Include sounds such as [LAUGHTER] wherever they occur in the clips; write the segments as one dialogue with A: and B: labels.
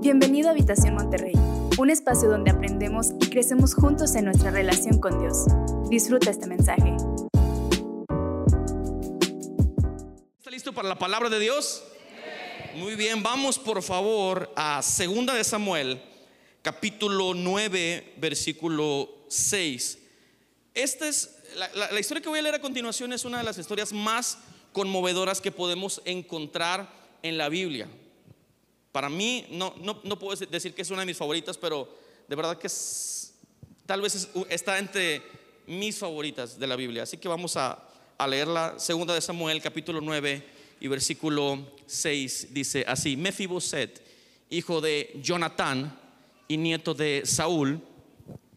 A: Bienvenido a Habitación Monterrey, un espacio donde aprendemos y crecemos juntos en nuestra relación con Dios. Disfruta este mensaje.
B: ¿Está listo para la palabra de Dios? Muy bien, vamos por favor a Segunda de Samuel, capítulo 9, versículo 6. Esta es la, historia que voy a leer a continuación es una de las historias más conmovedoras que podemos encontrar en la Biblia. Para mí, no, puedo decir que es una de mis favoritas, pero de verdad que tal vez es- está entre mis favoritas de la Biblia. Así que vamos a, a leerla. Segunda de Samuel, capítulo 9 y versículo 6 dice así: Mefiboset, hijo de Jonatán y nieto de Saúl,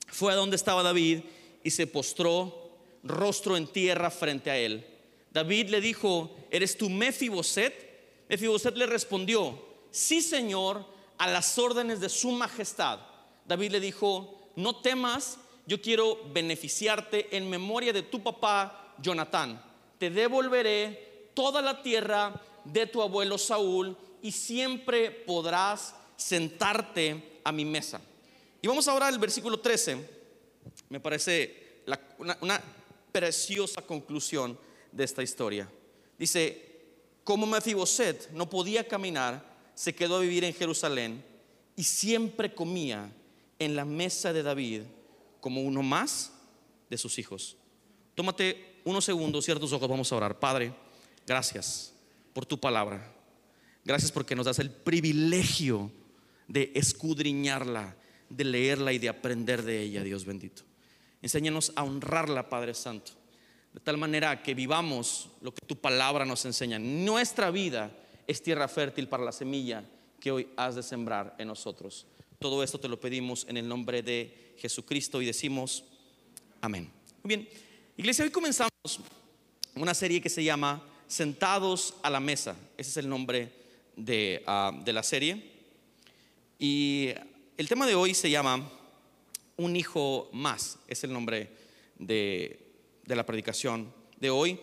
B: fue a donde estaba David y se postró rostro en tierra frente a él. David le dijo, ¿eres tú Mefiboset? Mefiboset le respondió, sí señor, a las órdenes de su majestad. David le dijo, no temas, yo quiero beneficiarte en memoria de tu papá Jonatán. Te devolveré toda la tierra de tu abuelo Saúl y siempre podrás sentarte a mi mesa. Y vamos ahora al versículo 13. Me parece una, una preciosa conclusión de esta historia. Dice, como Mefiboset no podía caminar, se quedó a vivir en Jerusalén y siempre comía en la mesa de David como uno más de sus hijos. Tómate unos segundos, cierra tus ojos, vamos a orar. Padre, gracias por tu palabra. Gracias porque nos das el privilegio de escudriñarla, de leerla y de aprender de ella, Dios bendito. Enséñanos a honrarla, Padre Santo, de tal manera que vivamos lo que tu palabra nos enseña. Nuestra vida es tierra fértil para la semilla que hoy has de sembrar en nosotros. Todo esto te lo pedimos en el nombre de Jesucristo y decimos amén. Muy bien, iglesia, hoy comenzamos una serie que se llama Sentados a la Mesa. Ese es el nombre de, ah, de la serie. Y el tema de hoy se llama Un hijo más. Es el nombre de, de la predicación de hoy.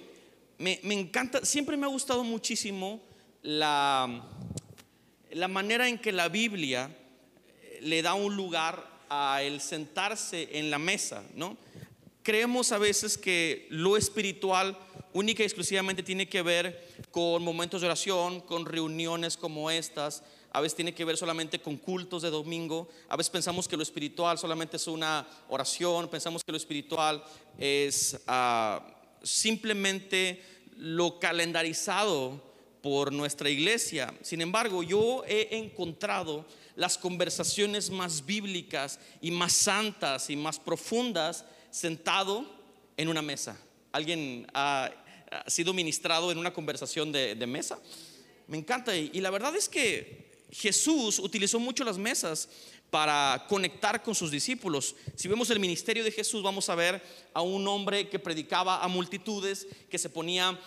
B: Me, me encanta, siempre me ha gustado muchísimo la, la manera en que la Biblia eh, le da un lugar a el sentarse en la mesa, ¿no? Creemos a veces que lo espiritual única y exclusivamente tiene que ver con momentos de oración, con reuniones como estas, a veces tiene que ver solamente con cultos de domingo, a veces pensamos que lo espiritual solamente es una oración, pensamos que lo espiritual es ah, simplemente lo calendarizado por nuestra iglesia. Sin embargo, yo he encontrado las conversaciones más bíblicas y más santas y más profundas sentado en una mesa. ¿Alguien ha, sido ministrado en una conversación de, mesa? Me encanta. Y, y la verdad es que Jesús utilizó mucho las mesas para conectar con sus discípulos. Si vemos el ministerio de Jesús, vamos a ver a un hombre que predicaba a multitudes, que se ponía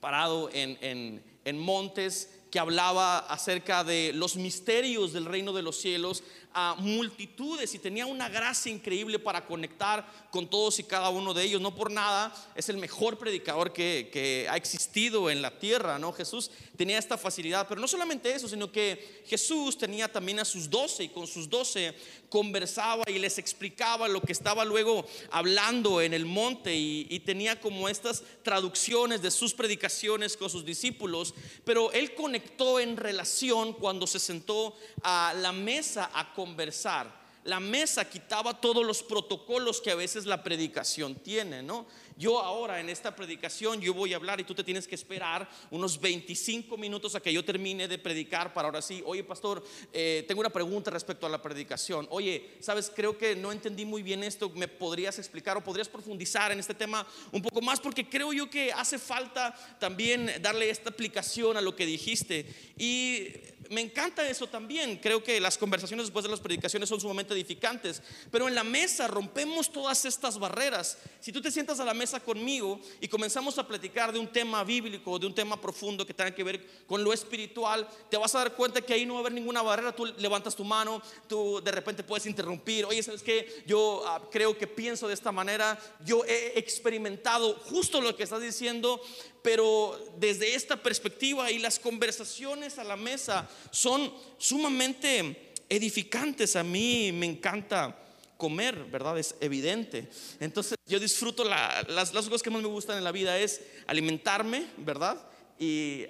B: parado en, en- en montes, que hablaba acerca de los misterios del reino de los cielos a multitudes y tenía una gracia increíble para conectar con todos y cada uno de ellos. No por nada es el mejor predicador que, ha existido en la tierra, ¿no? Jesús tenía esta facilidad, pero no solamente eso, sino que Jesús tenía también a sus doce y con sus doce conversaba y les explicaba lo que estaba luego hablando en el monte y, y tenía como estas traducciones de sus predicaciones con sus discípulos, pero él conectó en relación cuando se sentó a la mesa a conversar. La mesa quitaba todos los protocolos que a veces la predicación tiene, ¿no? Yo ahora en esta predicación yo voy a hablar y tú te tienes que esperar unos 25 minutos a que yo termine de predicar para ahora sí, oye pastor, eh, tengo una pregunta respecto a la predicación. Oye, sabes, creo que no entendí muy bien esto, ¿me podrías explicar o podrías profundizar en este tema un poco más? Porque creo yo que hace falta también darle esta aplicación a lo que dijiste. Y me encanta eso también. Creo que las conversaciones después de las predicaciones son sumamente edificantes. Pero en la mesa rompemos todas estas barreras. Si tú te sientas a la mesa, conmigo y comenzamos a platicar de un tema bíblico, de un tema profundo que tenga que ver con lo espiritual, te vas a dar cuenta que ahí no va a haber ninguna barrera. Tú levantas tu mano, tú de repente puedes interrumpir. Oye, ¿sabes qué? Yo ah, creo que pienso de esta manera. Yo he experimentado justo lo que estás diciendo, pero desde esta perspectiva y las conversaciones a la mesa son sumamente edificantes. A mí me encanta comer, ¿verdad? Es evidente. Entonces yo disfruto las, las, cosas que más me gustan en la vida es alimentarme, ¿verdad? Y,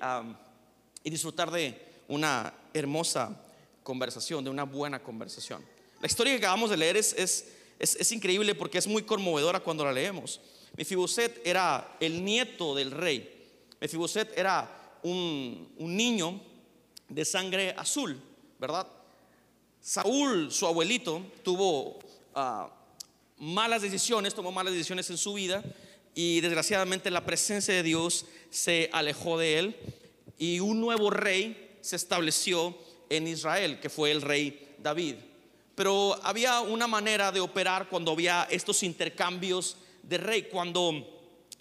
B: y disfrutar de una hermosa conversación, de una buena conversación. La historia que acabamos de leer es, es, es, increíble porque es muy conmovedora cuando la leemos. Mefiboset era el nieto del rey. Mefiboset era un, un niño de sangre azul, ¿verdad? Saúl, su abuelito, tuvo malas decisiones, tomó malas decisiones en su vida y desgraciadamente la presencia de Dios se alejó de él y un nuevo rey se estableció en Israel, que fue el rey David. Pero había una manera de operar cuando había estos intercambios de rey, cuando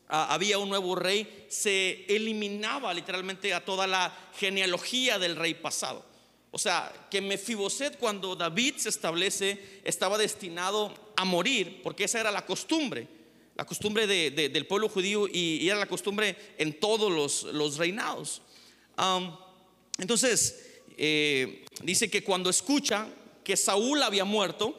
B: ah, había un nuevo rey, se eliminaba literalmente a toda la genealogía del rey pasado. O sea, que Mefiboset cuando David se establece estaba destinado a morir, porque esa era la costumbre, la costumbre del pueblo judío y, era la costumbre en todos los, reinados. entonces, eh, dice que cuando escucha que Saúl había muerto,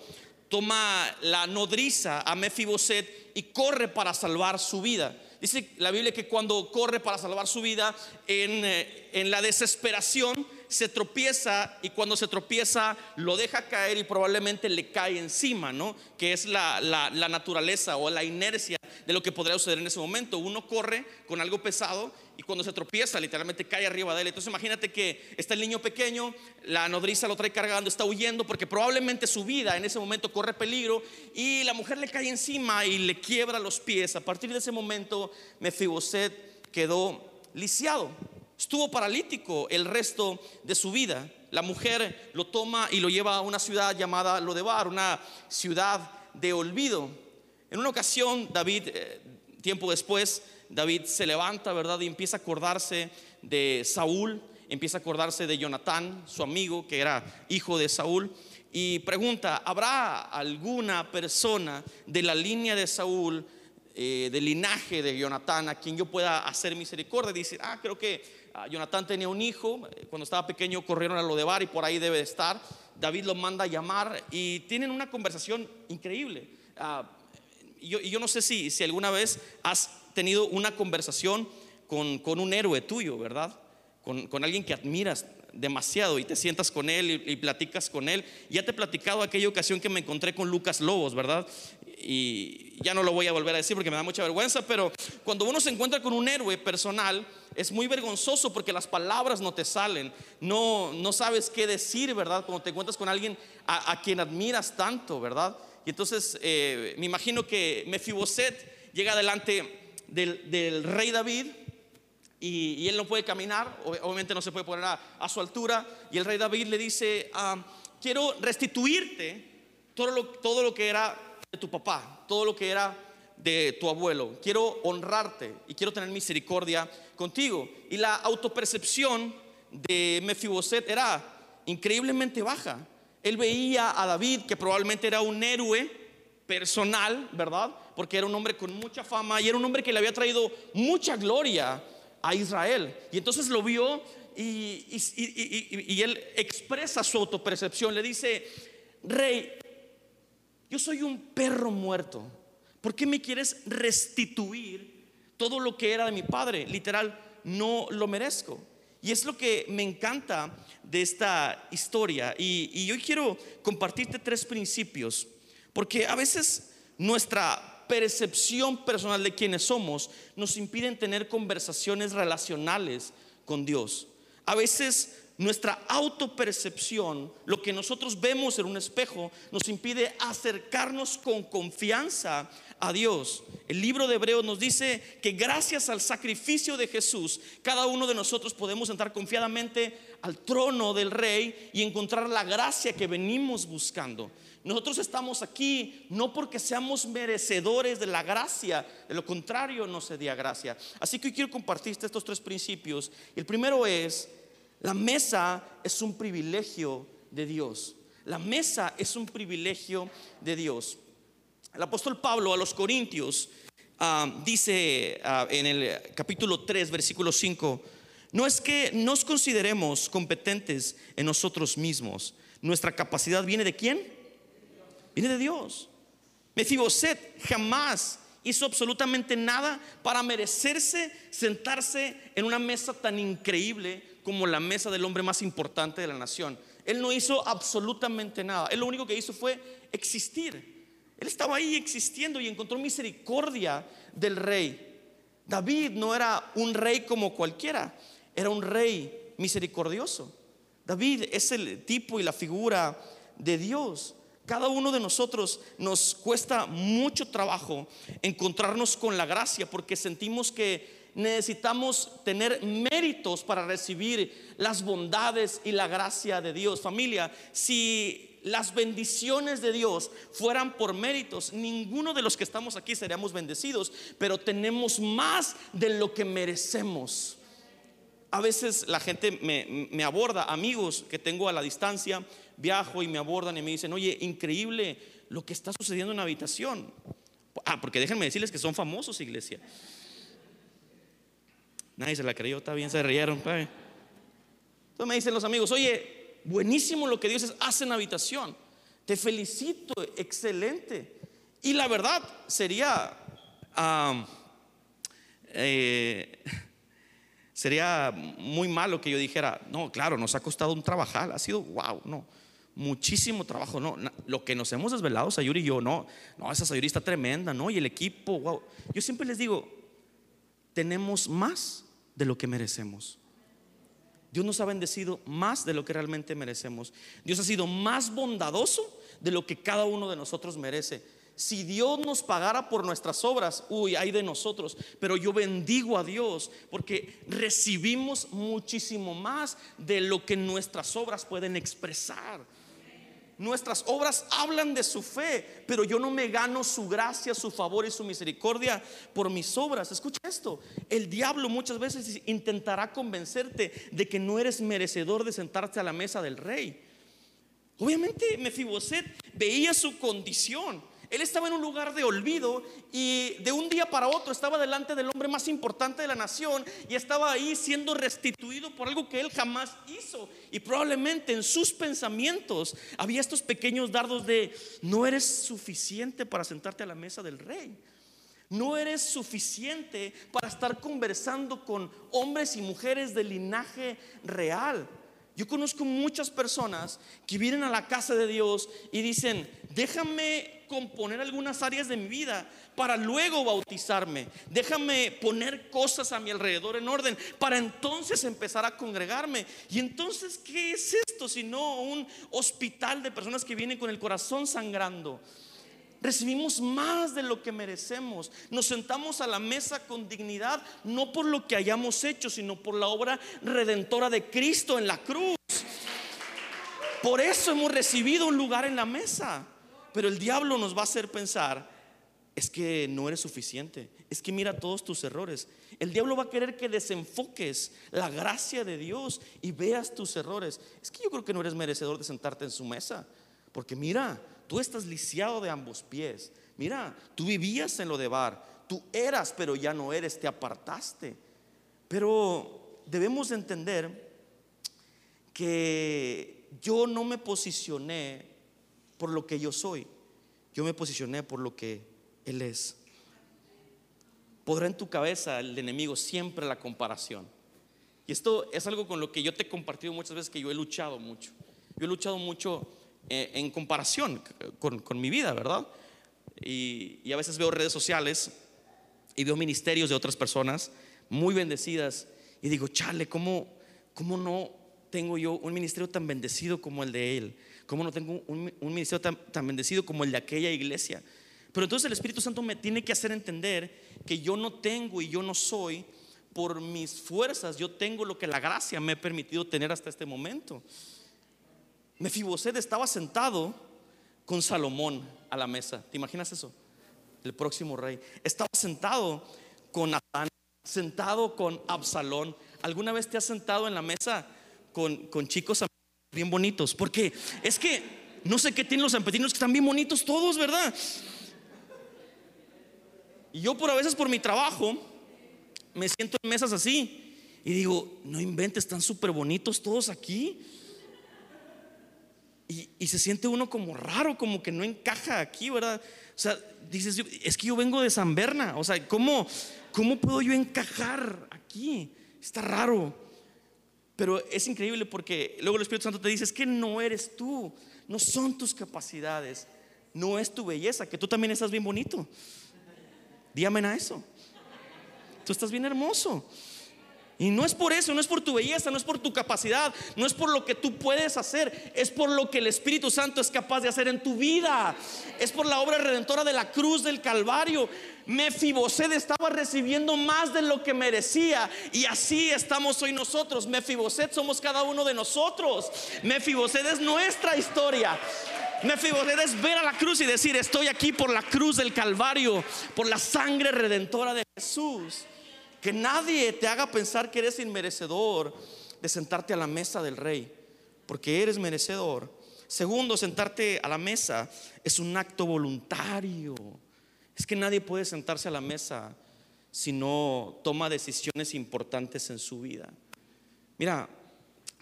B: toma la nodriza a Mefiboset y corre para salvar su vida. Dice la Biblia que cuando corre para salvar su vida en, eh, en la desesperación, se tropieza y cuando se tropieza lo deja caer y probablemente le cae encima, ¿no? Que es la, naturaleza o la inercia de lo que podría suceder en ese momento. Uno corre con algo pesado y cuando se tropieza literalmente cae arriba de él. Entonces imagínate que está el niño pequeño, la nodriza lo trae cargando, está huyendo porque probablemente su vida en ese momento corre peligro y la mujer le cae encima y le quiebra los pies. A partir de ese momento Mefiboset quedó lisiado. Estuvo paralítico el resto de su vida. La mujer lo toma y lo lleva a una ciudad llamada Lodebar, una ciudad de olvido. En una ocasión, David, eh, tiempo después, David se levanta, ¿verdad? Y empieza a acordarse de Saúl, empieza a acordarse de Jonatán, su amigo, que era hijo de Saúl, y pregunta, ¿habrá alguna persona de la línea de Saúl, eh, del linaje de Jonatán, a quien yo pueda hacer misericordia? Dice, ah, creo que Jonatán tenía un hijo, eh, cuando estaba pequeño corrieron a lo de bar y por ahí debe de estar. David lo manda a llamar y tienen una conversación increíble. Ah, y, yo, no sé si, si alguna vez has tenido una conversación con, con un héroe tuyo, ¿verdad? Con, con, alguien que admiras demasiado y te sientas con él y, y, platicas con él. Ya te he platicado aquella ocasión que me encontré con Lucas Lobos, ¿verdad? y ya no lo voy a volver a decir porque me da mucha vergüenza, pero cuando uno se encuentra con un héroe personal, es muy vergonzoso porque las palabras no te salen, no, no sabes qué decir, ¿verdad? Cuando te encuentras con alguien a, quien admiras tanto, ¿verdad? Y entonces eh, me imagino que Mefiboset llega delante del, rey David y, él no puede caminar, obviamente no se puede poner a, su altura, y el rey David le dice, ah, quiero restituirte todo todo lo que era de tu papá, todo lo que era de tu abuelo. Quiero honrarte y quiero tener misericordia contigo. Y la autopercepción de Mefiboset era increíblemente baja. Él veía a David, que probablemente era un héroe personal, ¿verdad? Porque era un hombre con mucha fama y era un hombre que le había traído mucha gloria a Israel. Y entonces lo vio y, y él expresa su autopercepción. Le dice, rey, yo soy un perro muerto. ¿Por qué me quieres restituir todo lo que era de mi padre? Literal, no lo merezco. Y es lo que me encanta de esta historia. Y, yo quiero compartirte tres principios. Porque a veces nuestra percepción personal de quienes somos nos impiden tener conversaciones relacionales con Dios. A veces nuestra autopercepción, lo que nosotros vemos en un espejo, nos impide acercarnos con confianza a Dios. El libro de Hebreos nos dice que gracias al sacrificio de Jesús, cada uno de nosotros podemos entrar confiadamente al trono del Rey y encontrar la gracia que venimos buscando. Nosotros estamos aquí no porque seamos merecedores de la gracia, de lo contrario no se gracia. Así que hoy quiero compartirte estos tres principios. El primero es, la mesa es un privilegio de Dios. La mesa es un privilegio de Dios. El apóstol Pablo a los Corintios ah, dice ah, en el capítulo 3, versículo 5, no es que nos consideremos competentes en nosotros mismos. Nuestra capacidad viene de quién? Viene de Dios. Mefiboset jamás hizo absolutamente nada para merecerse sentarse en una mesa tan increíble como la mesa del hombre más importante de la nación. Él no hizo absolutamente nada. Él lo único que hizo fue existir. Él estaba ahí existiendo y encontró misericordia del rey. David no era un rey como cualquiera, era un rey misericordioso. David es el tipo y la figura de Dios. Cada uno de nosotros nos cuesta mucho trabajo encontrarnos con la gracia porque sentimos que necesitamos tener méritos para recibir las bondades y la gracia de Dios. Familia, si las bendiciones de Dios fueran por méritos, ninguno de los que estamos aquí seríamos bendecidos, pero tenemos más de lo que merecemos. A veces la gente me, me aborda, amigos que tengo a la distancia, viajo y me abordan y me dicen, oye, increíble lo que está sucediendo en la habitación. Ah, porque déjenme decirles que son famosos, iglesia. Nadie se la creyó, está bien, se rieron. Entonces me dicen los amigos, oye, buenísimo lo que Dios hace en la habitación. Te felicito, excelente. Y la verdad sería, eh, [LAUGHS] sería muy malo que yo dijera, no, claro, nos ha costado un trabajar, ha sido wow, no muchísimo trabajo, no, lo que nos hemos desvelado, Sayuri y yo, no, no, esa Sayuri está tremenda, ¿no? Y el equipo, wow. Yo siempre les digo, tenemos más de lo que merecemos. Dios nos ha bendecido más de lo que realmente merecemos. Dios ha sido más bondadoso de lo que cada uno de nosotros merece. Si Dios nos pagara por nuestras obras, uy, hay de nosotros. Pero yo bendigo a Dios porque recibimos muchísimo más de lo que nuestras obras pueden expresar. Nuestras obras hablan de su fe, pero yo no me gano su gracia, su favor y su misericordia por mis obras. Escucha esto, el diablo muchas veces intentará convencerte de que no eres merecedor de sentarte a la mesa del rey. Obviamente Mefiboset veía su condición él estaba en un lugar de olvido y de un día para otro estaba delante del hombre más importante de la nación y estaba ahí siendo restituido por algo que él jamás hizo. Y probablemente en sus pensamientos había estos pequeños dardos de, no eres suficiente para sentarte a la mesa del rey. No eres suficiente para estar conversando con hombres y mujeres de linaje real. Yo conozco muchas personas que vienen a la casa de Dios y dicen, déjame componer algunas áreas de mi vida para luego bautizarme. Déjame poner cosas a mi alrededor en orden para entonces empezar a congregarme. Y entonces, ¿qué es esto sino un hospital de personas que vienen con el corazón sangrando? Recibimos más de lo que merecemos. Nos sentamos a la mesa con dignidad, no por lo que hayamos hecho, sino por la obra redentora de Cristo en la cruz. Por eso hemos recibido un lugar en la mesa. Pero el diablo nos va a hacer pensar, es que no eres suficiente, es que mira todos tus errores. El diablo va a querer que desenfoques la gracia de Dios y veas tus errores. Es que yo creo que no eres merecedor de sentarte en su mesa, porque mira, tú estás lisiado de ambos pies. Mira, tú vivías en lo de bar, tú eras, pero ya no eres, te apartaste. Pero debemos entender que yo no me posicioné por lo que yo soy, yo me posicioné por lo que Él es. Podrá en tu cabeza el enemigo siempre la comparación. Y esto es algo con lo que yo te he compartido muchas veces que yo he luchado mucho. Yo he luchado mucho en comparación con, mi vida, ¿verdad? Y, y, a veces veo redes sociales y veo ministerios de otras personas muy bendecidas y digo, chale, ¿cómo, cómo no tengo yo un ministerio tan bendecido como el de él? ¿Cómo no tengo un, ministerio tan, tan bendecido como el de aquella iglesia? Pero entonces el Espíritu Santo me tiene que hacer entender que yo no tengo y yo no soy por mis fuerzas, yo tengo lo que la gracia me ha permitido tener hasta este momento. Mefiboset estaba sentado con Salomón a la mesa. ¿Te imaginas eso? El próximo rey. Estaba sentado con Natán, sentado con Absalón. ¿Alguna vez te has sentado en la mesa con, con chicos bien bonitos? Porque es que no sé qué tienen los zampetinos que están bien bonitos todos, ¿verdad? Y yo por a veces por mi trabajo me siento en mesas así y digo, no inventes, están súper bonitos todos aquí. Y, se siente uno como raro, como que no encaja aquí, ¿verdad? O sea, dices, es que yo vengo de San Berna, o sea, ¿cómo, ¿cómo puedo yo encajar aquí? Está raro. Pero es increíble porque luego el Espíritu Santo te dice, es que no eres tú, no son tus capacidades, no es tu belleza, que tú también estás bien bonito. Dígame a eso. Tú estás bien hermoso. Y no es por eso, no es por tu belleza, no es por tu capacidad, no es por lo que tú puedes hacer, es por lo que el Espíritu Santo es capaz de hacer en tu vida. Es por la obra redentora de la cruz del Calvario. Mefiboset estaba recibiendo más de lo que merecía y así estamos hoy nosotros. Mefiboset somos cada uno de nosotros. Mefiboset es nuestra historia. Mefiboset es ver a la cruz y decir, estoy aquí por la cruz del Calvario, por la sangre redentora de Jesús. Que nadie te haga pensar que eres inmerecedor de sentarte a la mesa del rey, porque eres merecedor. Segundo, sentarte a la mesa es un acto voluntario. Es que nadie puede sentarse a la mesa si no toma decisiones importantes en su vida. Mira,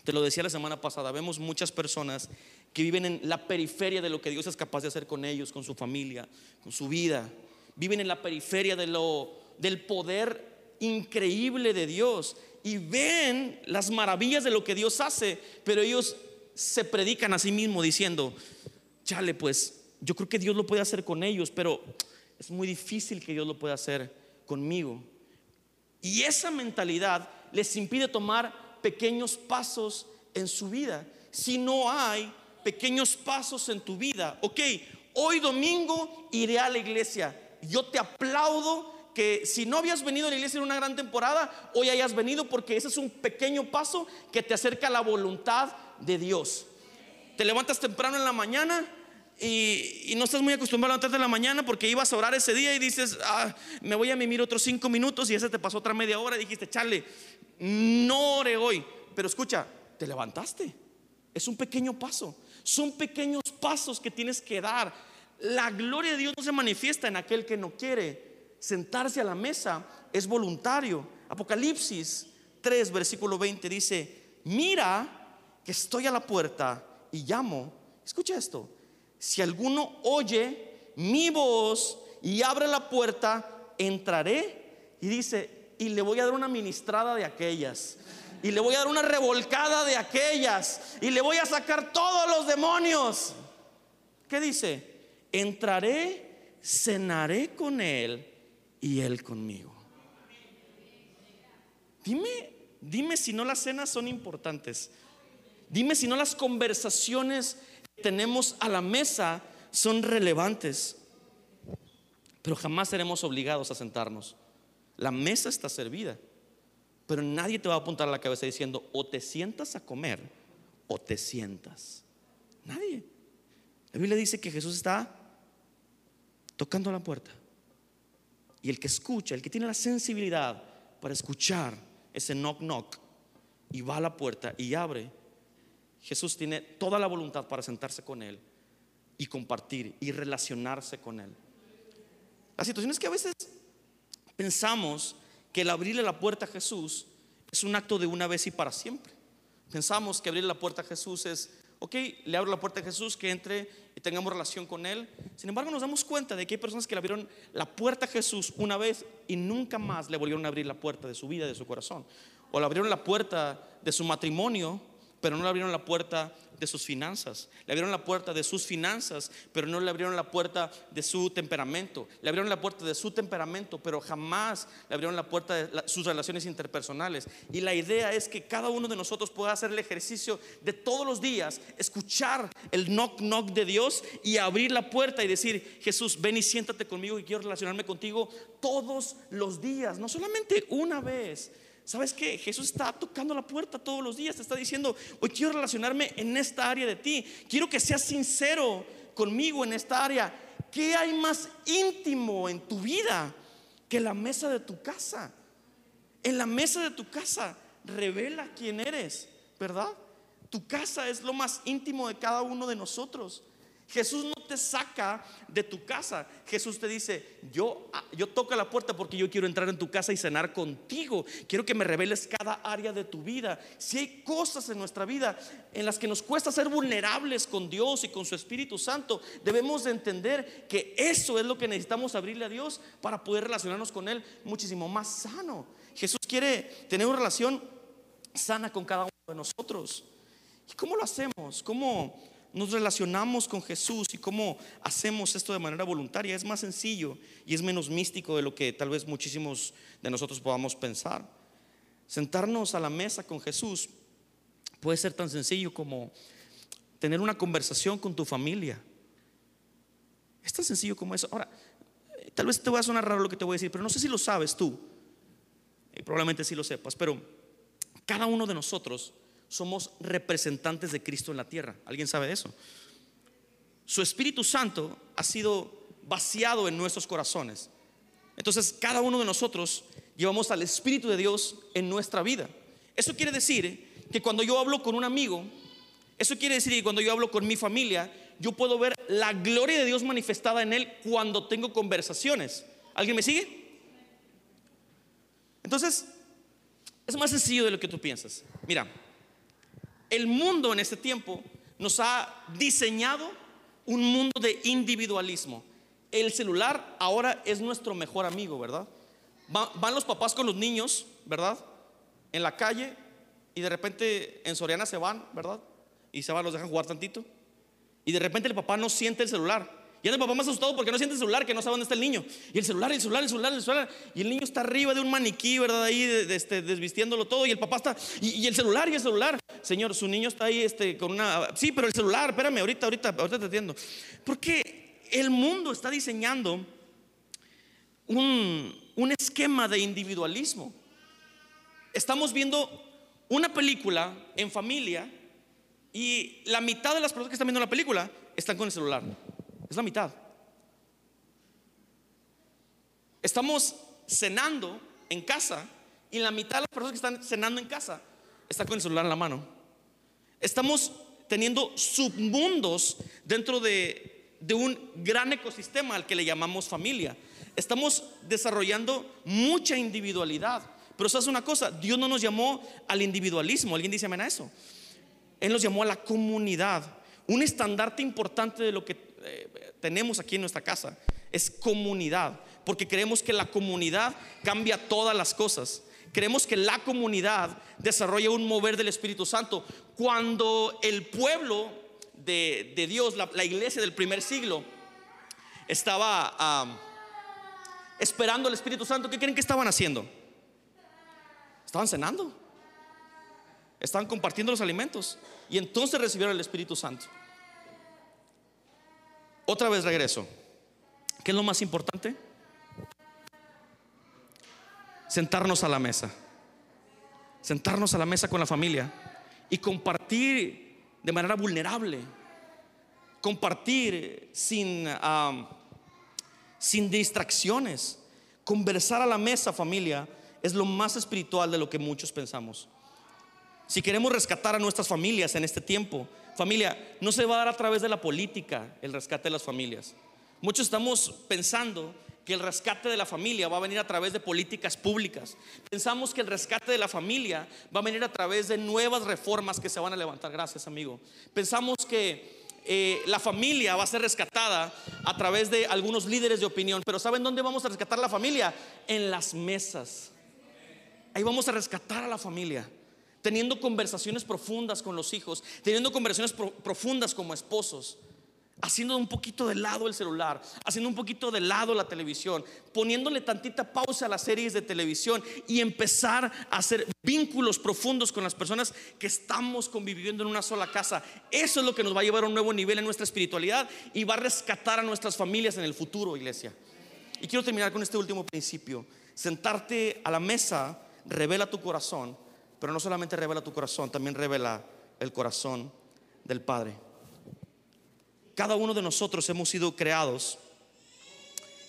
B: te lo decía la semana pasada, vemos muchas personas que viven en la periferia de lo que Dios es capaz de hacer con ellos, con su familia, con su vida. Viven en la periferia del poder increíble de Dios y ven las maravillas de lo que Dios hace, pero ellos se predican a sí mismos diciendo, chale, pues yo creo que Dios lo puede hacer con ellos, pero es muy difícil que Dios lo pueda hacer conmigo. Y esa mentalidad les impide tomar pequeños pasos en su vida. Si no hay pequeños pasos en tu vida. Ok, hoy domingo iré a la iglesia. Yo te aplaudo que si no habías venido a la iglesia en una gran temporada, hoy hayas venido porque ese es un pequeño paso que te acerca a la voluntad de Dios. Te levantas temprano en la mañana y, no estás muy acostumbrado a levantarte en la mañana porque ibas a orar ese día y dices, ah, me voy a mimir otros cinco minutos y ese te pasó otra media hora y dijiste, chale, no ore hoy. Pero escucha, te levantaste. Es un pequeño paso. Son pequeños pasos que tienes que dar. La gloria de Dios no se manifiesta en aquel que no quiere. Sentarse a la mesa es voluntario. Apocalipsis 3, versículo 20 dice, mira que estoy a la puerta y llamo. Escucha esto. Si alguno oye mi voz y abre la puerta, entraré y dice, y le voy a dar una ministrada de aquellas y le voy a dar una revolcada de aquellas y le voy a sacar todos los demonios. ¿Qué dice? Entraré, cenaré con él y él conmigo. Dime, dime si no las cenas son importantes. Dime si no las conversaciones que tenemos a la mesa son relevantes. Pero jamás seremos obligados a sentarnos. La mesa está servida. Pero nadie te va a apuntar a la cabeza diciendo, o te sientas a comer o te sientas. Nadie. La Biblia dice que Jesús está tocando la puerta. Y el que escucha, el que tiene la sensibilidad para escuchar ese knock knock y va a la puerta y abre, Jesús tiene toda la voluntad para sentarse con él y compartir y relacionarse con él. La situación es que a veces pensamos que el abrirle la puerta a Jesús es un acto de una vez y para siempre. Pensamos que abrirle la puerta a Jesús es, ok, le abro la puerta a Jesús, que entre y tengamos relación con Él. Sin embargo, nos damos cuenta de que hay personas que le abrieron la puerta a Jesús una vez y nunca más le volvieron a abrir la puerta de su vida, de su corazón. O le abrieron la puerta de su matrimonio, pero no le abrieron la puerta de sus finanzas. Le abrieron la puerta de sus finanzas, pero no le abrieron la puerta de su temperamento. Le abrieron la puerta de su temperamento, pero jamás le abrieron la puerta de sus relaciones interpersonales. Y la idea es que cada uno de nosotros pueda hacer el ejercicio de todos los días, escuchar el knock knock de Dios y abrir la puerta y decir, Jesús, ven y siéntate conmigo y quiero relacionarme contigo todos los días, no solamente una vez ¿Sabes qué? Jesús está tocando la puerta todos los días, te está diciendo, hoy quiero relacionarme en esta área de ti, quiero que seas sincero conmigo en esta área. ¿Qué hay más íntimo en tu vida que la mesa de tu casa? En la mesa de tu casa revela quién eres, ¿verdad? Tu casa es lo más íntimo de cada uno de nosotros. Jesús no te saca de tu casa. Jesús te dice, yo, ah, yo toco la puerta porque yo quiero entrar en tu casa y cenar contigo. Quiero que me reveles cada área de tu vida. Si hay cosas en nuestra vida en las que nos cuesta ser vulnerables con Dios y con su Espíritu Santo, debemos de entender que eso es lo que necesitamos abrirle a Dios para poder relacionarnos con Él muchísimo más sano. Jesús quiere tener una relación sana con cada uno de nosotros. ¿Y cómo lo hacemos? ¿Cómo? Nos relacionamos con Jesús y cómo hacemos esto de manera voluntaria. Es más sencillo y es menos místico de lo que tal vez muchísimos de nosotros podamos pensar. Sentarnos a la mesa con Jesús puede ser tan sencillo como tener una conversación con tu familia. Es tan sencillo como eso. Ahora, tal vez te va a sonar raro lo que te voy a decir, pero no sé si lo sabes tú. Y probablemente sí lo sepas, pero cada uno de nosotros somos representantes de Cristo en la tierra. ¿Alguien sabe eso? Su Espíritu Santo ha sido vaciado en nuestros corazones. Entonces, cada uno de nosotros llevamos al Espíritu de Dios en nuestra vida. Eso quiere decir que cuando yo hablo con un amigo, eso quiere decir que cuando yo hablo con mi familia, yo puedo ver la gloria de Dios manifestada en él cuando tengo conversaciones. ¿Alguien me sigue? Entonces, es más sencillo de lo que tú piensas. Mira, el mundo en este tiempo nos ha diseñado un mundo de individualismo. El celular ahora es nuestro mejor amigo, ¿verdad? van los papás con los niños, ¿verdad? En la calle y de repente en Soriana se van, ¿verdad? Y se van, los dejan jugar tantito. Y de repente el papá no siente el celular. Y anda el papá más asustado porque no siente el celular, que no sabe dónde está el niño. Y el celular, el celular, el celular, el celular. Y el niño está arriba de un maniquí, ¿verdad? Ahí este, desvistiéndolo todo. Y el papá está. Y, el celular, y el celular. Señor, su niño está ahí este, con una. Sí, pero el celular, espérame, ahorita, ahorita, ahorita te atiendo. Porque el mundo está diseñando un, un esquema de individualismo. Estamos viendo una película en familia y la mitad de las personas que están viendo la película están con el celular. Es la mitad. Estamos cenando en casa y la mitad de las personas que están cenando en casa están con el celular en la mano. Estamos teniendo submundos dentro de, de un gran ecosistema al que le llamamos familia. Estamos desarrollando mucha individualidad. Pero sabes una cosa, Dios no nos llamó al individualismo. ¿Alguien dice amén a eso? Él nos llamó a la comunidad. Un estandarte importante de lo que eh, tenemos aquí en nuestra casa es comunidad, porque creemos que la comunidad cambia todas las cosas. Creemos que la comunidad desarrolla un mover del Espíritu Santo. Cuando el pueblo de, Dios, la, iglesia del primer siglo, estaba esperando al Espíritu Santo, ¿qué creen que estaban haciendo? Estaban cenando. Estaban compartiendo los alimentos. Y entonces recibieron el Espíritu Santo. Otra vez regreso. ¿Qué es lo más importante? Sentarnos a la mesa. Sentarnos a la mesa con la familia y compartir de manera vulnerable. Compartir sin, sin distracciones. Conversar a la mesa, familia, es lo más espiritual de lo que muchos pensamos. Si queremos rescatar a nuestras familias en este tiempo, Familia, no se va a dar a través de la política el rescate de las familias. Muchos estamos pensando el rescate de la familia va a venir a través de políticas públicas. Pensamos que el rescate de la familia va a venir a través de nuevas reformas que se van a levantar. Gracias, amigo. Pensamos que eh, la familia va a ser rescatada a través de algunos líderes de opinión. Pero ¿saben dónde vamos a rescatar la familia? En las mesas. Ahí vamos a rescatar a la familia. teniendo conversaciones profundas con los hijos, teniendo conversaciones profundas como esposos, haciendo un poquito de lado el celular, haciendo un poquito de lado la televisión, poniéndole tantita pausa a las series de televisión y empezar a hacer vínculos profundos con las personas que estamos conviviendo en una sola casa. Eso es lo que nos va a llevar a un nuevo nivel en nuestra espiritualidad y va a rescatar a nuestras familias en el futuro, iglesia. Y quiero terminar con este último principio. Sentarte a la mesa revela tu corazón, pero no solamente revela tu corazón, también revela el corazón del Padre. Cada uno de nosotros hemos sido creados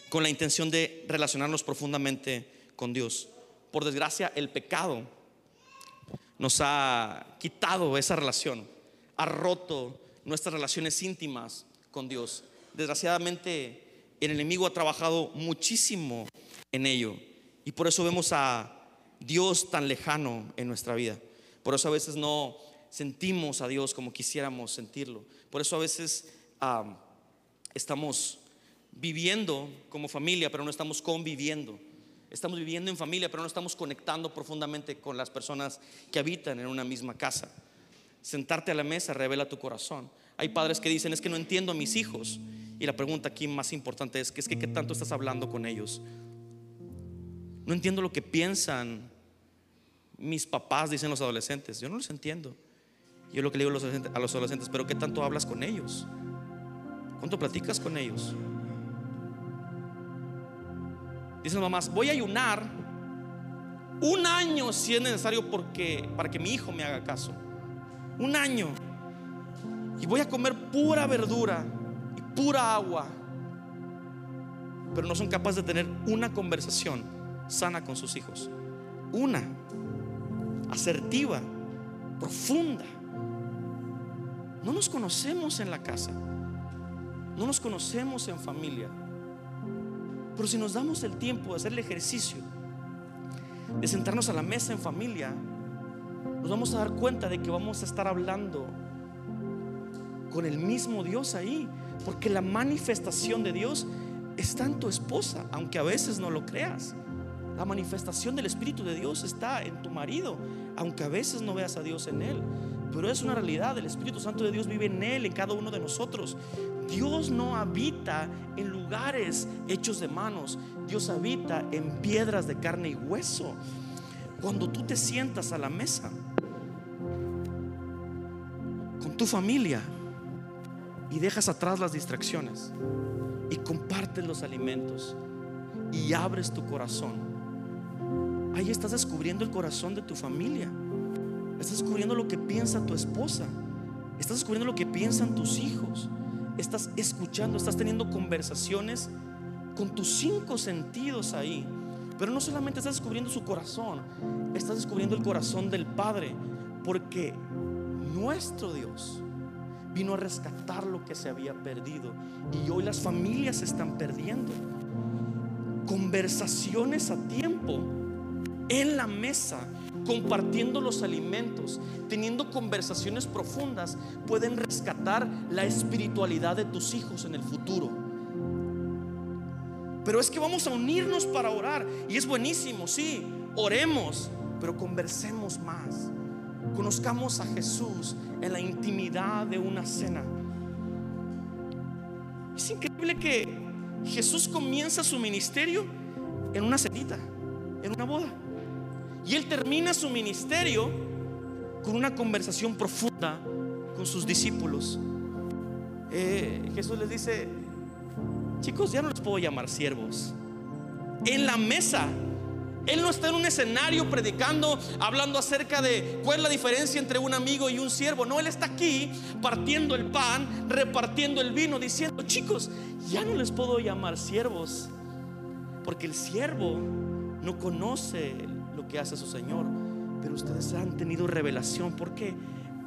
B: con la intención de relacionarnos profundamente con Dios. Por desgracia, el pecado nos ha quitado esa relación, ha roto nuestras relaciones íntimas con Dios. Desgraciadamente, el enemigo ha trabajado muchísimo en ello y por eso vemos a Dios tan lejano en nuestra vida. Por eso a veces no sentimos a Dios como quisiéramos sentirlo. Por eso a veces estamos viviendo como familia, pero no estamos conviviendo. Estamos viviendo en familia, pero no estamos conectando profundamente con las personas que habitan en una misma casa. Sentarte a la mesa revela tu corazón. Hay padres que dicen, es que no entiendo a mis hijos. Y la pregunta aquí más importante es, es que ¿qué tanto estás hablando con ellos? No entiendo lo que piensan mis papás, dicen los adolescentes. Yo no los entiendo. Yo lo que le digo a los adolescentes, pero ¿qué tanto hablas con ellos? ¿Cuánto platicas con ellos? Dicen mamás, voy a ayunar un año si es necesario porque, para que mi hijo me haga caso. Un año. Y voy a comer pura verdura y pura agua. Pero no son capaces de tener una conversación sana con sus hijos. Una. Asertiva. Profunda. No nos conocemos en la casa. No nos conocemos en familia. Pero si nos damos el tiempo de hacer el ejercicio, de sentarnos a la mesa en familia, nos vamos a dar cuenta de que vamos a estar hablando con el mismo Dios ahí. Porque la manifestación de Dios está en tu esposa, aunque a veces no lo creas. La manifestación del Espíritu de Dios está en tu marido, aunque a veces no veas a Dios en él. Pero es una realidad, el Espíritu Santo de Dios vive en él, en cada uno de nosotros. Dios no habita en lugares hechos de manos. Dios habita en piedras de carne y hueso. Cuando tú te sientas a la mesa con tu familia y dejas atrás las distracciones y compartes los alimentos y abres tu corazón, ahí estás descubriendo el corazón de tu familia. Estás descubriendo lo que piensa tu esposa. Estás descubriendo lo que piensan tus hijos estás escuchando, estás teniendo conversaciones con tus cinco sentidos ahí. Pero no solamente estás descubriendo su corazón, estás descubriendo el corazón del Padre, porque nuestro Dios vino a rescatar lo que se había perdido. Y hoy las familias se están perdiendo. Conversaciones a tiempo en la mesa compartiendo los alimentos, teniendo conversaciones profundas, pueden rescatar la espiritualidad de tus hijos en el futuro. Pero es que vamos a unirnos para orar y es buenísimo, sí, oremos, pero conversemos más. Conozcamos a Jesús en la intimidad de una cena. Es increíble que Jesús comienza su ministerio en una cenita, en una boda. Y él termina su ministerio con una conversación profunda con sus discípulos. Eh, Jesús les dice, chicos, ya no les puedo llamar siervos. En la mesa, Él no está en un escenario predicando, hablando acerca de cuál es la diferencia entre un amigo y un siervo. No, Él está aquí partiendo el pan, repartiendo el vino, diciendo, chicos, ya no les puedo llamar siervos, porque el siervo no conoce que hace su Señor. Pero ustedes han tenido revelación. ¿Por qué?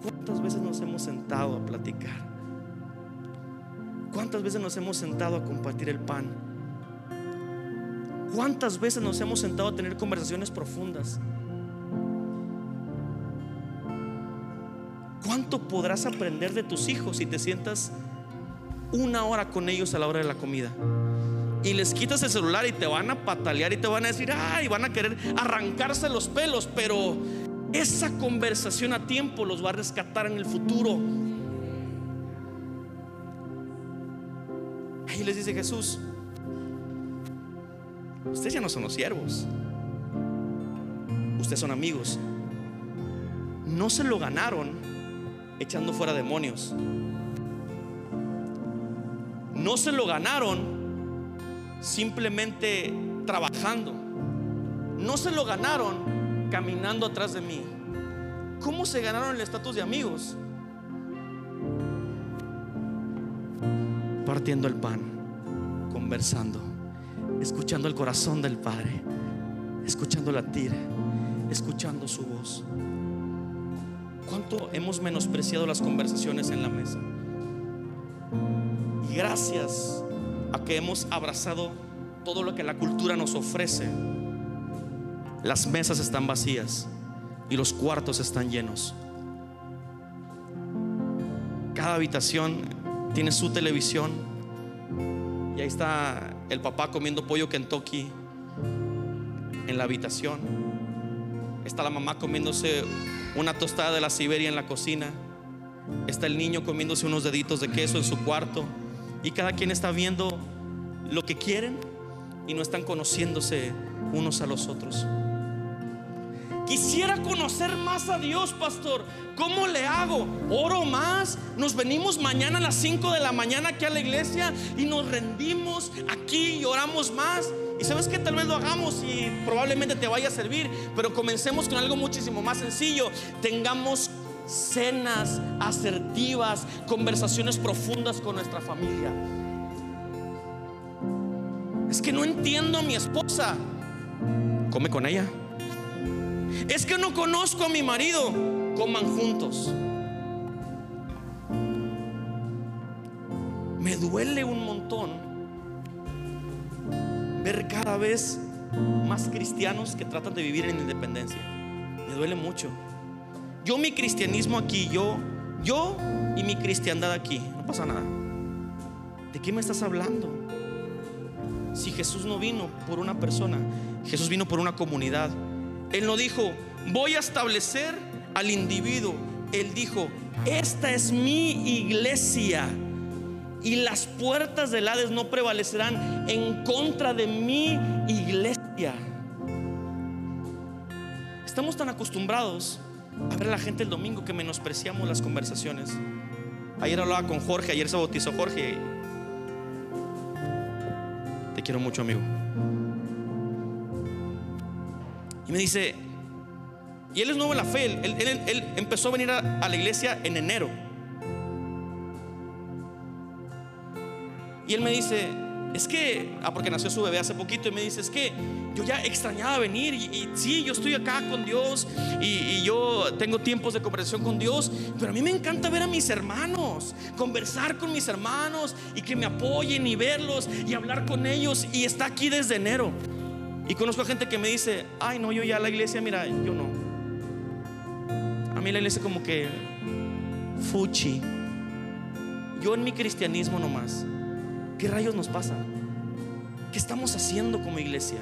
B: ¿Cuántas veces nos hemos sentado a platicar? ¿Cuántas veces nos hemos sentado a compartir el pan? ¿Cuántas veces nos hemos sentado a tener conversaciones profundas? ¿Cuánto podrás aprender de tus hijos si te sientas una hora con ellos a la hora de la comida? Y les quitas el celular y te van a patalear y te van a decir, ay, van a querer arrancarse los pelos, pero esa conversación a tiempo los va a rescatar en el futuro. Ahí les dice Jesús, ustedes ya no son los siervos, ustedes son amigos. No se lo ganaron echando fuera demonios. No se lo ganaron simplemente trabajando. No se lo ganaron caminando atrás de mí. ¿Cómo se ganaron el estatus de amigos? Partiendo el pan, conversando, escuchando el corazón del Padre, escuchando latir, escuchando su voz. ¿Cuánto hemos menospreciado las conversaciones en la mesa? Y gracias a que hemos abrazado todo lo que la cultura nos ofrece, las mesas están vacías y los cuartos están llenos. Cada habitación tiene su televisión y ahí está el papá comiendo pollo Kentucky en la habitación. Está la mamá comiéndose una tostada de la Siberia en la cocina. Está el niño comiéndose unos deditos de queso en su cuarto. Y cada quien está viendo lo que quieren y no están conociéndose unos a los otros. Quisiera conocer más a Dios, pastor. ¿Cómo le hago? ¿Oro más? Nos venimos mañana a las 5 de la mañana aquí a la iglesia y nos rendimos aquí y oramos más. Y sabes que tal vez lo hagamos y probablemente te vaya a servir, pero comencemos con algo muchísimo más sencillo. Tengamos cenas asertivas, conversaciones profundas con nuestra familia. Es que no entiendo a mi esposa. Come con ella. Es que no conozco a mi marido. Coman juntos. Me duele un montón ver cada vez más cristianos que tratan de vivir en independencia. Me duele mucho. Yo mi cristianismo aquí, yo, yo y mi cristiandad aquí, no pasa nada. ¿De qué me estás hablando? Si Jesús no vino por una persona, Jesús vino por una comunidad. Él no dijo, voy a establecer al individuo. Él dijo, esta es mi iglesia y las puertas del Hades no prevalecerán en contra de mi iglesia. Estamos tan acostumbrados a a la gente el domingo que menospreciamos las conversaciones. Ayer hablaba con Jorge, ayer se bautizó Jorge. Te quiero mucho, amigo. Y me dice, y él es nuevo en la fe, él, empezó a venir a la iglesia en enero. Y él me dice, es que, ah, porque nació su bebé hace poquito, y me dice, es que yo ya extrañaba venir, y, sí, yo estoy acá con Dios, y, yo tengo tiempos de conversación con Dios, pero a mí me encanta ver a mis hermanos, conversar con mis hermanos, y que me apoyen y verlos, y hablar con ellos, y está aquí desde enero. Y conozco a gente que me dice, ay, no, yo ya la iglesia, mira, yo no. A mí la iglesia como que fuchi. Yo en mi cristianismo nomás. ¿Qué rayos nos pasa? ¿Qué estamos haciendo como iglesia?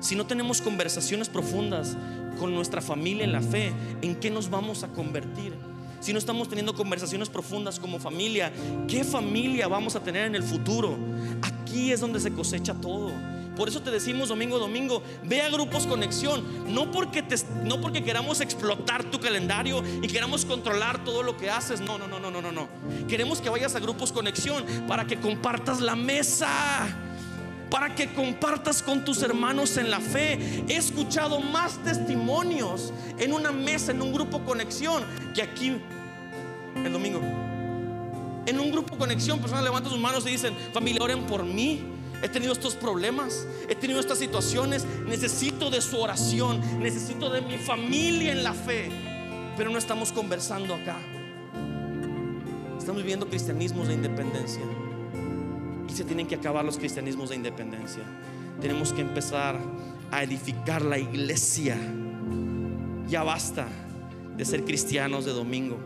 B: Si no tenemos conversaciones profundas con nuestra familia en la fe, ¿en qué nos vamos a convertir? Si no estamos teniendo conversaciones profundas como familia, ¿qué familia vamos a tener en el futuro? Aquí es donde se cosecha todo. Por eso te decimos domingo domingo, ve a grupos conexión, no porque, te, no porque queramos explotar tu calendario y queramos controlar todo lo que haces, no, no, no, no, no, no, no. Queremos que vayas a grupos conexión para que compartas la mesa para que compartas con tus hermanos en la fe. He escuchado más testimonios en una mesa, en un grupo conexión, que aquí el domingo. En un grupo conexión, personas levantan sus manos y dicen, familia, oren por mí. He tenido estos problemas, he tenido estas situaciones, necesito de su oración, necesito de mi familia en la fe, pero no estamos conversando acá. Estamos viviendo cristianismos de independencia y se tienen que acabar los cristianismos de independencia. Tenemos que empezar a edificar la iglesia. Ya basta de ser cristianos de domingo.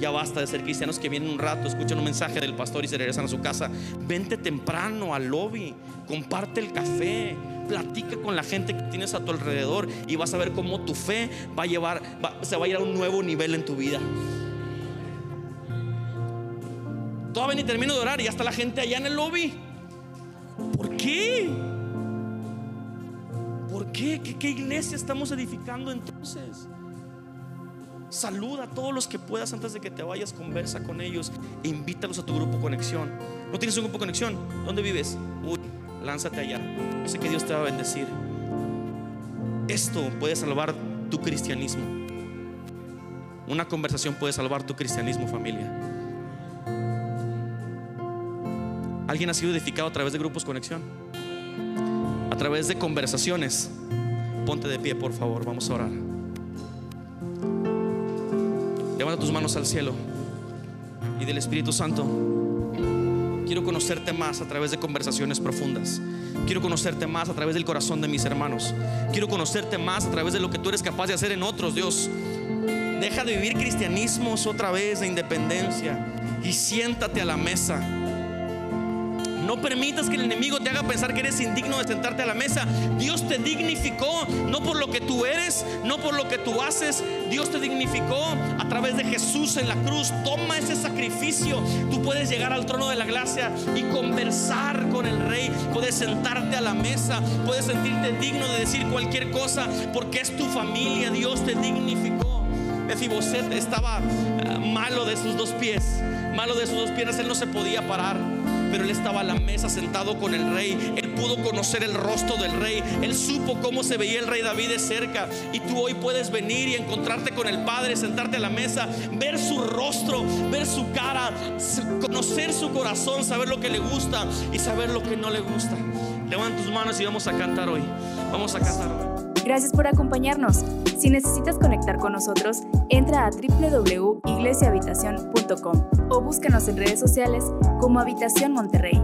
B: Ya basta de ser cristianos que vienen un rato, escuchan un mensaje del pastor y se regresan a su casa. Vente temprano al lobby, comparte el café, platica con la gente que tienes a tu alrededor y vas a ver cómo tu fe va a llevar, se va a ir a un nuevo nivel en tu vida. Todavía ni termino de orar y ya está la gente allá en el lobby. ¿Por qué? ¿Por qué? ¿Qué, qué iglesia estamos edificando entonces? Saluda a todos los que puedas antes de que te vayas, conversa con ellos, e invítalos a tu grupo conexión. ¿No tienes un grupo conexión? ¿Dónde vives? Uy, lánzate allá. Yo sé que Dios te va a bendecir. Esto puede salvar tu cristianismo. Una conversación puede salvar tu cristianismo, familia. ¿Alguien ha sido edificado a través de grupos conexión? A través de conversaciones. Ponte de pie, por favor, vamos a orar. Levanta tus manos al cielo y del Espíritu Santo. Quiero conocerte más a través de conversaciones profundas. Quiero conocerte más a través del corazón de mis hermanos. Quiero conocerte más a través de lo que tú eres capaz de hacer en otros, Dios. Deja de vivir cristianismos otra vez de independencia y siéntate a la mesa no permitas que el enemigo te haga pensar que eres indigno de sentarte a la mesa. Dios te dignificó, no por lo que tú eres, no por lo que tú haces. Dios te dignificó a través de Jesús en la cruz. Toma ese sacrificio. Tú puedes llegar al trono de la gracia y conversar con el rey. Puedes sentarte a la mesa. Puedes sentirte digno de decir cualquier cosa porque es tu familia. Dios te dignificó. Mefiboset estaba eh, malo de sus dos pies, malo de sus dos piernas, él no se podía parar pero él estaba a la mesa sentado con el rey. Él pudo conocer el rostro del rey. Él supo cómo se veía el rey David de cerca. Y tú hoy puedes venir y encontrarte con el Padre, sentarte a la mesa, ver su rostro, ver su cara, conocer su corazón, saber lo que le gusta y saber lo que no le gusta. Levanta tus manos y vamos a cantar hoy. Vamos a cantar hoy.
A: Gracias por acompañarnos. Si necesitas conectar con nosotros, entra a www.iglesiahabitacion.com o búscanos en redes sociales como Habitación Monterrey.